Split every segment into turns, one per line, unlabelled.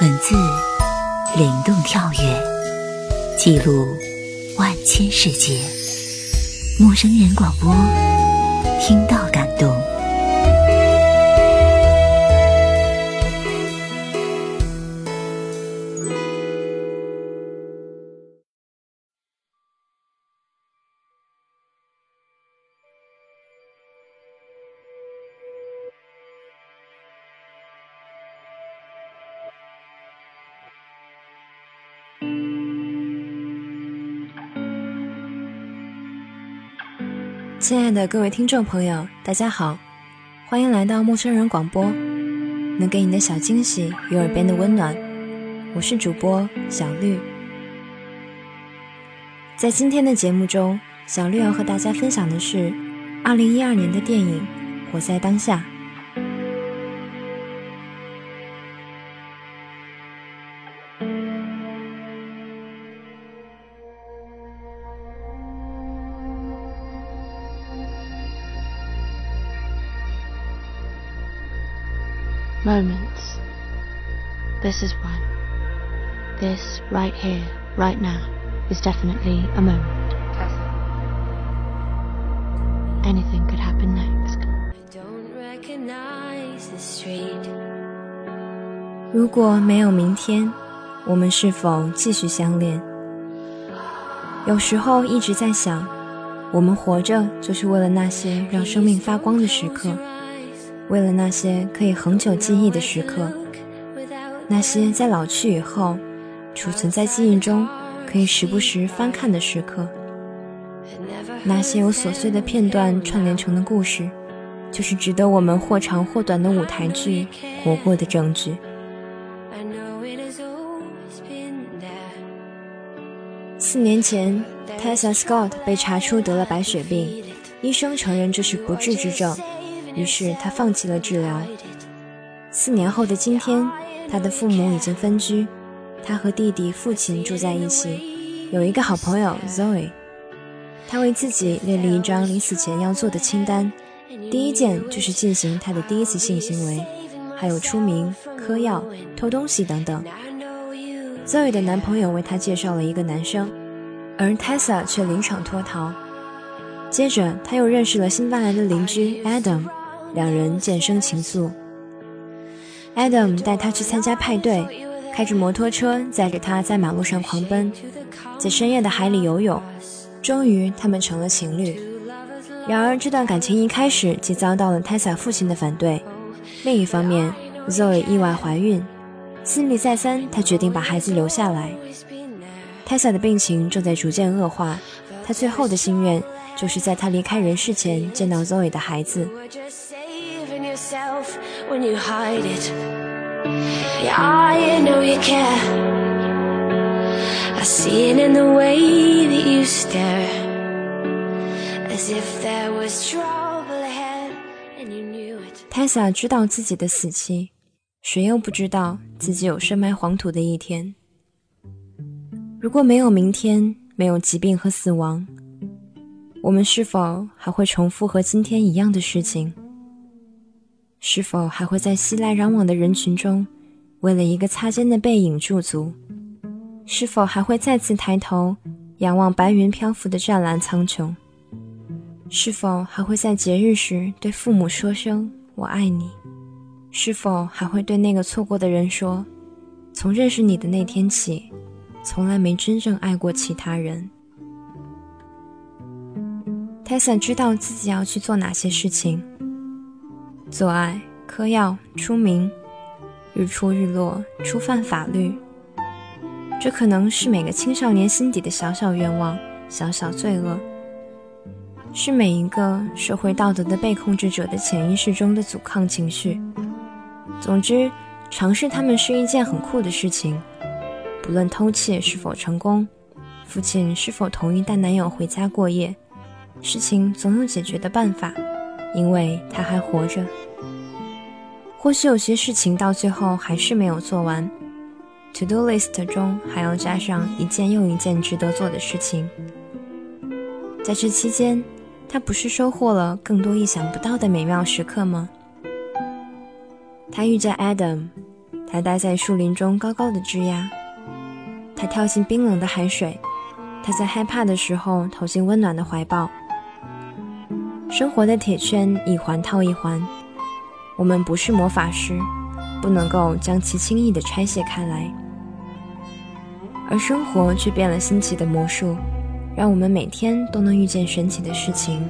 文字灵动跳跃，记录万千世界。陌生人广播，听到感动。
亲爱的各位听众朋友，大家好，欢迎来到陌生人广播，能给你的小惊喜与耳边的温暖，我是主播小绿。在今天的节目中，小绿要和大家分享的是二零一二年的电影《活在当下》。
moments. This is one. This right here, right now, is definitely a moment.
Tessa.
Anything could happen next.
don't recognize the street.
如果没有明天，我们是否继续相恋？有时候一直在想，我们活着就是为了那些让生命发光的时刻。 为了那些可以恒久记忆的时刻，那些在老去以后储存在记忆中，可以时不时翻看的时刻，那些由琐碎的片段串联成的故事，就是值得我们或长或短的舞台剧活过的证据。四年前，Tessa Scott 被查出得了白血病，医生承认这是不治之症。于是他放弃了治疗。四年后的今天，他的父母已经分居，他和弟弟、父亲住在一起，有一个好朋友 Zoe。他为自己列了一张临死前要做的清单，第一件就是进行他的第一次性行为，还有出名、嗑药、偷东西等等。Zoe 的男朋友为她介绍了一个男生，而 Tessa 却临场脱逃。接着，他又认识了新搬来的邻居 Adam。两人渐生情愫。Adam 带她去参加派对，开着摩托车载着她在马路上狂奔，在深夜的海里游泳。终于，他们成了情侣。然而，这段感情一开始即遭到了 Tessa 父亲的反对。另一方面，Zoe 意外怀孕，思虑再三，她决定把孩子留下来。Tessa 的病情正在逐渐恶化，她最后的心愿就是在她离开人世前见到 Zoe 的孩子。
Yourself when you hide it. Yeah, I know you care. I see it in the way that you stare. As if there was trouble ahead and you knew it.
Tessa 知道自己的死期，谁又不知道自己有深埋黄土的一天？如果没有明天，没有疾病和死亡，我们是否还会重复和今天一样的事情？是否还会在熙来攘往的人群中，为了一个擦肩的背影驻足？是否还会再次抬头仰望白云漂浮的湛蓝苍穹？是否还会在节日时对父母说声“我爱你”？是否还会对那个错过的人说：“从认识你的那天起，从来没真正爱过其他人。”Tessa 知道自己要去做哪些事情。做爱、嗑药、出名、日出日落、触犯法律，这可能是每个青少年心底的小小愿望、小小罪恶，是每一个社会道德的被控制者的潜意识中的阻抗情绪。总之，尝试他们是一件很酷的事情。不论偷窃是否成功，父亲是否同意带男友回家过夜，事情总有解决的办法。因为他还活着，或许有些事情到最后还是没有做完，to do list 中还要加上一件又一件值得做的事情。在这期间，他不是收获了更多意想不到的美妙时刻吗？他遇见 Adam，他待在树林中高高的枝桠，他跳进冰冷的海水，他在害怕的时候投进温暖的怀抱。生活的铁圈一环套一环，我们不是魔法师，不能够将其轻易地拆卸开来。而生活却变了新奇的魔术，让我们每天都能遇见神奇的事情，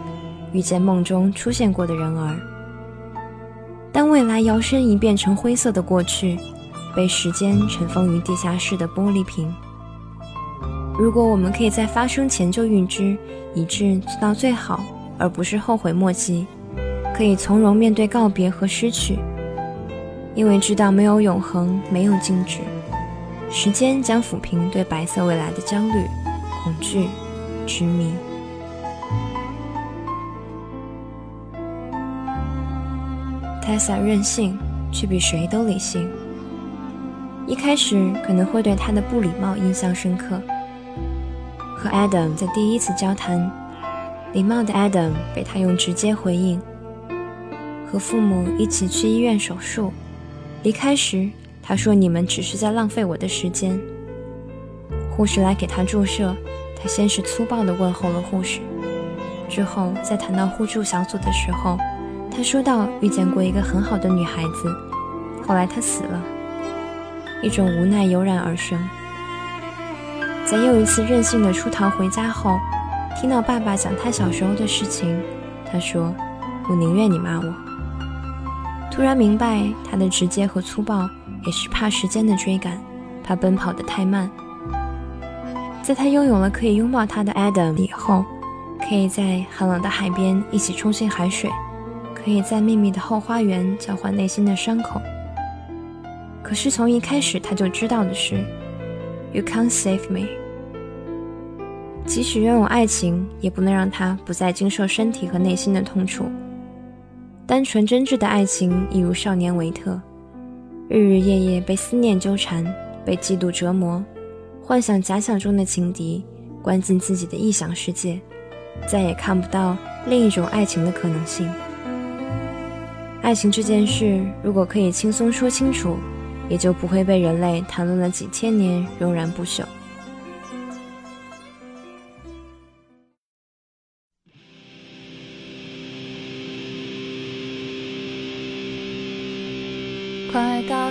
遇见梦中出现过的人儿。当未来摇身一变成灰色的过去，被时间尘封于地下室的玻璃瓶。如果我们可以在发生前就预知，以致做到最好，而不是后悔莫及，可以从容面对告别和失去，因为知道没有永恒，没有静止。时间将抚平对白色未来的焦虑、恐惧、执迷。Tessa 任性，却比谁都理性。一开始可能会对他的不礼貌印象深刻。和 Adam 在第一次交谈，礼貌的 Adam 被他用直接回应。和父母一起去医院手术，离开时。他说：“你们只是在浪费我的时间。”护士来给他注射，他先是粗暴地问候了护士，之后在谈到互助小组的时候，他说道：“遇见过一个很好的女孩子，后来她死了。”一种无奈油然而生。在又一次任性的出逃回家后，听到爸爸讲他小时候的事情，他说：“我宁愿你骂我。”突然明白他的直接和粗暴。也是怕时间的追赶，怕奔跑的太慢。在他拥有了可以拥抱他的 Adam 以后，可以在寒冷的海边一起冲进海水，可以在秘密的后花园交换内心的伤口。可是从一开始他就知道的是，You can't save me。即使拥有爱情，也不能让他不再经受身体和内心的痛楚。单纯真挚的爱情，一如少年维特。日日夜夜被思念纠缠，被嫉妒折磨，幻想假想中的情敌，关进自己的臆想世界，再也看不到另一种爱情的可能性。爱情这件事，如果可以轻松说清楚，也就不会被人类谈论了几千年，仍然不朽。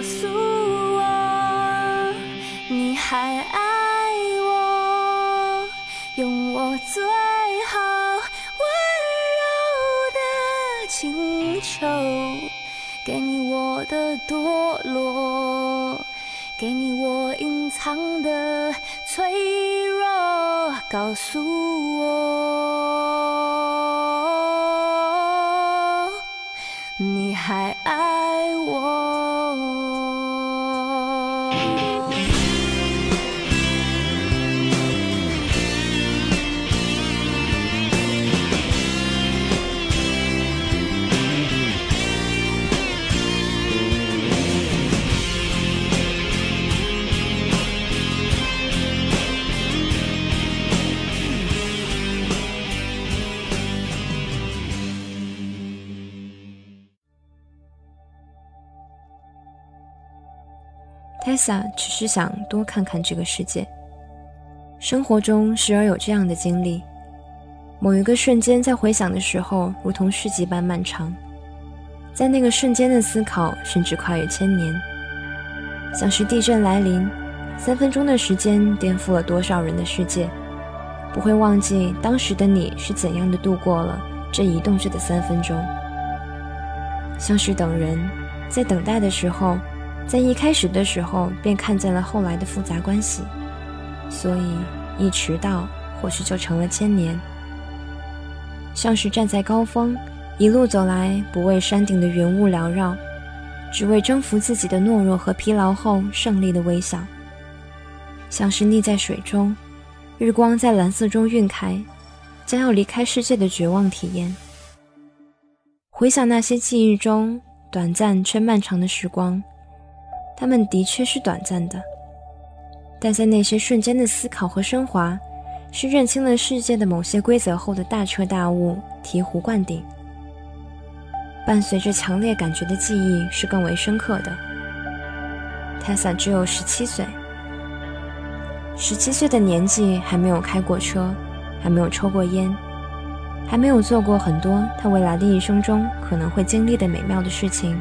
诉我，你还爱我，用我最好温柔的请求，给你我的堕落，给你我隐藏的脆弱，告诉我，你还爱我。
Tessa 只是想多看看这个世界。生活中时而有这样的经历，某一个瞬间在回想的时候，如同世纪般漫长。在那个瞬间的思考，甚至跨越千年，像是地震来临，三分钟的时间颠覆了多少人的世界。不会忘记当时的你是怎样的度过了这移动着的三分钟。像是等人，在等待的时候。在一开始的时候，便看见了后来的复杂关系，所以一迟到，或许就成了千年。像是站在高峰，一路走来，不为山顶的云雾缭绕，只为征服自己的懦弱和疲劳后胜利的微笑。像是溺在水中，日光在蓝色中晕开，将要离开世界的绝望体验。回想那些记忆中短暂却漫长的时光。他们的确是短暂的，但在那些瞬间的思考和升华，是认清了世界的某些规则后的大彻大悟、醍醐灌顶。伴随着强烈感觉的记忆是更为深刻的。，Tessa 只有十七岁。十七岁的年纪还没有开过车，还没有抽过烟，还没有做过很多他未来的一生中可能会经历的美妙的事情。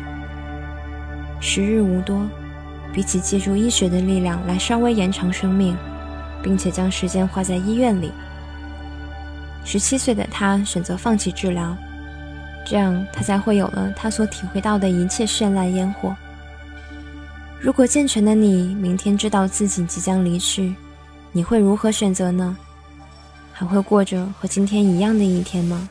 时日无多，比起借助医学的力量来稍微延长生命，并且将时间花在医院里，十七岁的他选择放弃治疗，这样他才会有了他所体会到的一切绚烂烟火。如果健全的你明天知道自己即将离去，你会如何选择呢？还会过着和今天一样的一天吗？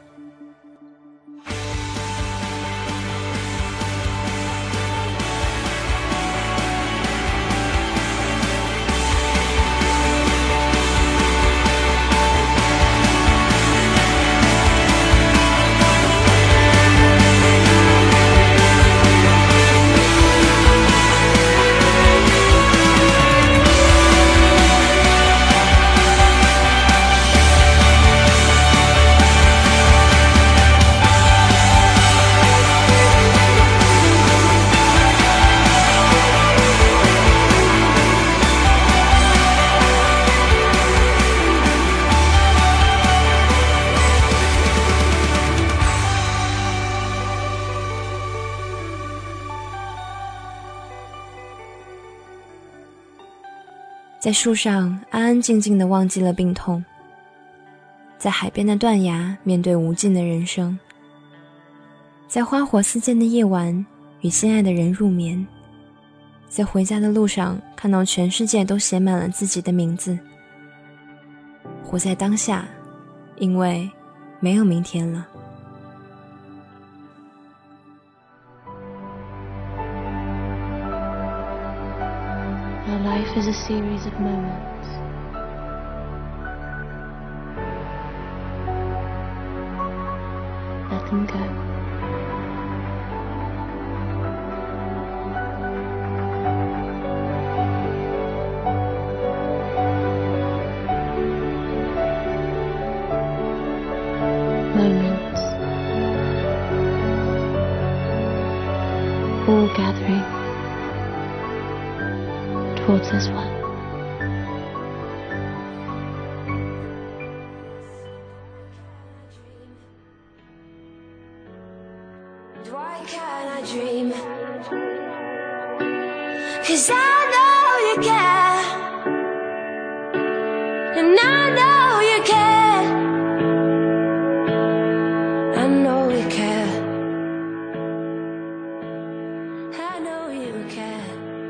在树上安安静静的忘记了病痛，在海边的断崖面对无尽的人生，在花火四溅的夜晚与心爱的人入眠，在回家的路上看到全世界都写满了自己的名字，活在当下，因为没有明天了。
Life is a series of moments. Let them go.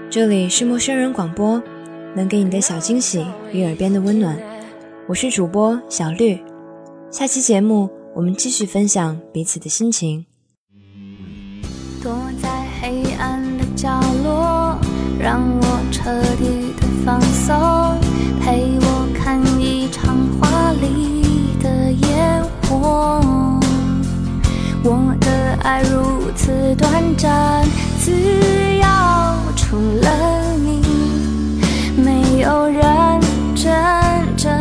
这里是陌生人广播，能给你的小惊喜与耳边的温暖。我是主播小绿，下期节目我们继续分享彼此的心情。
放松，陪我看一场华丽的烟火。我的爱如此短暂，只要除了你，没有人真正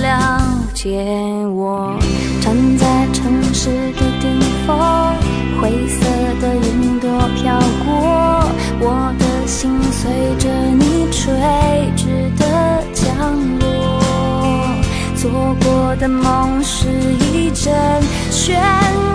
了解一阵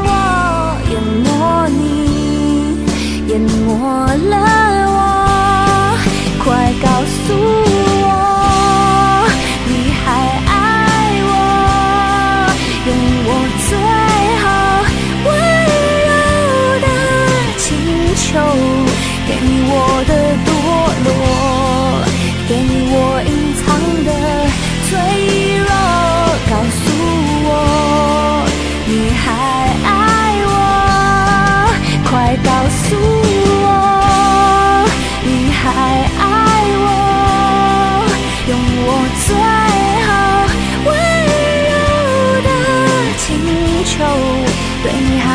对你好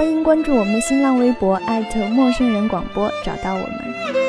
欢迎关注我们的新浪微博陌生人广播，找到我们。